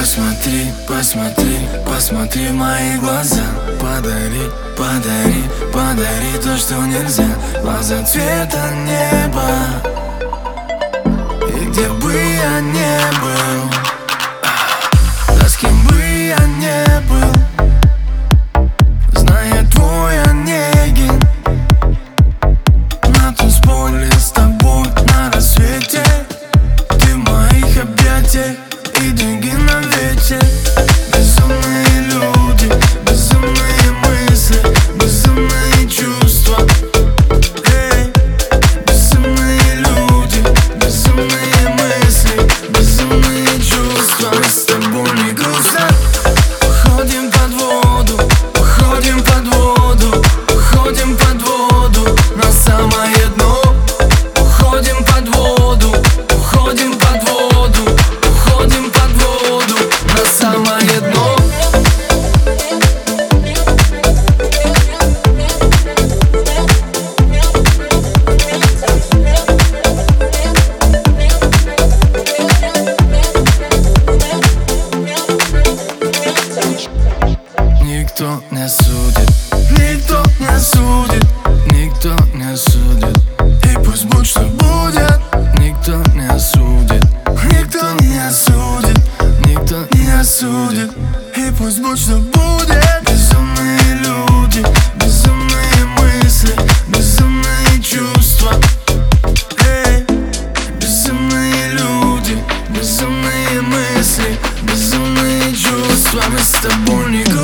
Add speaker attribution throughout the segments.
Speaker 1: Посмотри, посмотри, посмотри в мои глаза. Подари, подари, подари то, что нельзя. Глаза цвета неба Никто не судит, никто не судит, никто не судит. И пусть будь что будет, никто не осудит, никто не осудит, никто не осудит И пусть будь что будет. Безумные люди, безумные мысли, безумные чувства. Эй, безумные люди, безумные мысли, безумные чувства. Мы с тобой не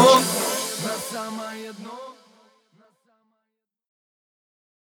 Speaker 1: Oh.